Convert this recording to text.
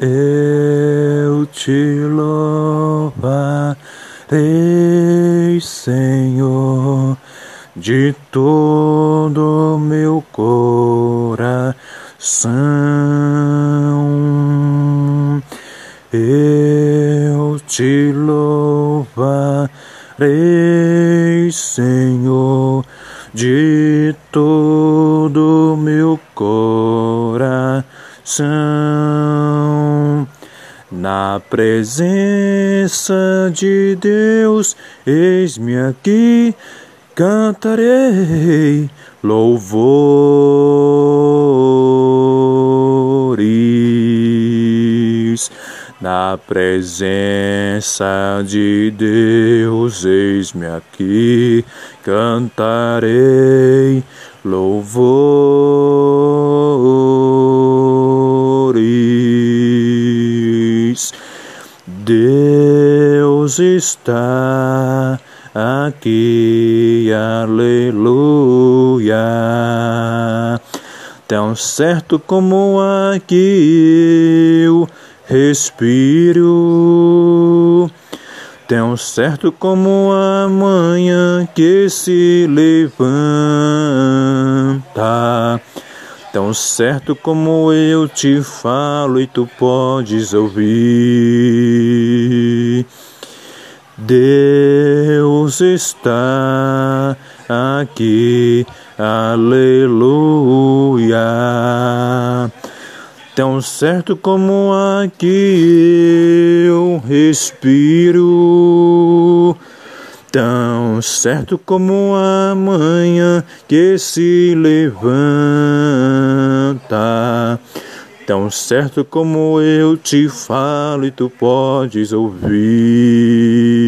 Eu te louvarei, Senhor, de todo meu coração. Eu te louvarei, Senhor, de todo meu coração. Na presença de Deus, eis-me aqui, cantarei louvores. Na presença de Deus, eis-me aqui, cantarei louvores. Deus está aqui, aleluia. Tão certo como aqui eu respiro, tão certo como a manhã que se levanta, tão certo como eu te falo e tu podes ouvir. Deus está aqui, aleluia. Tão certo como aqui eu respiro, tão certo como a manhã que se levanta, tão certo como eu te falo e tu podes ouvir.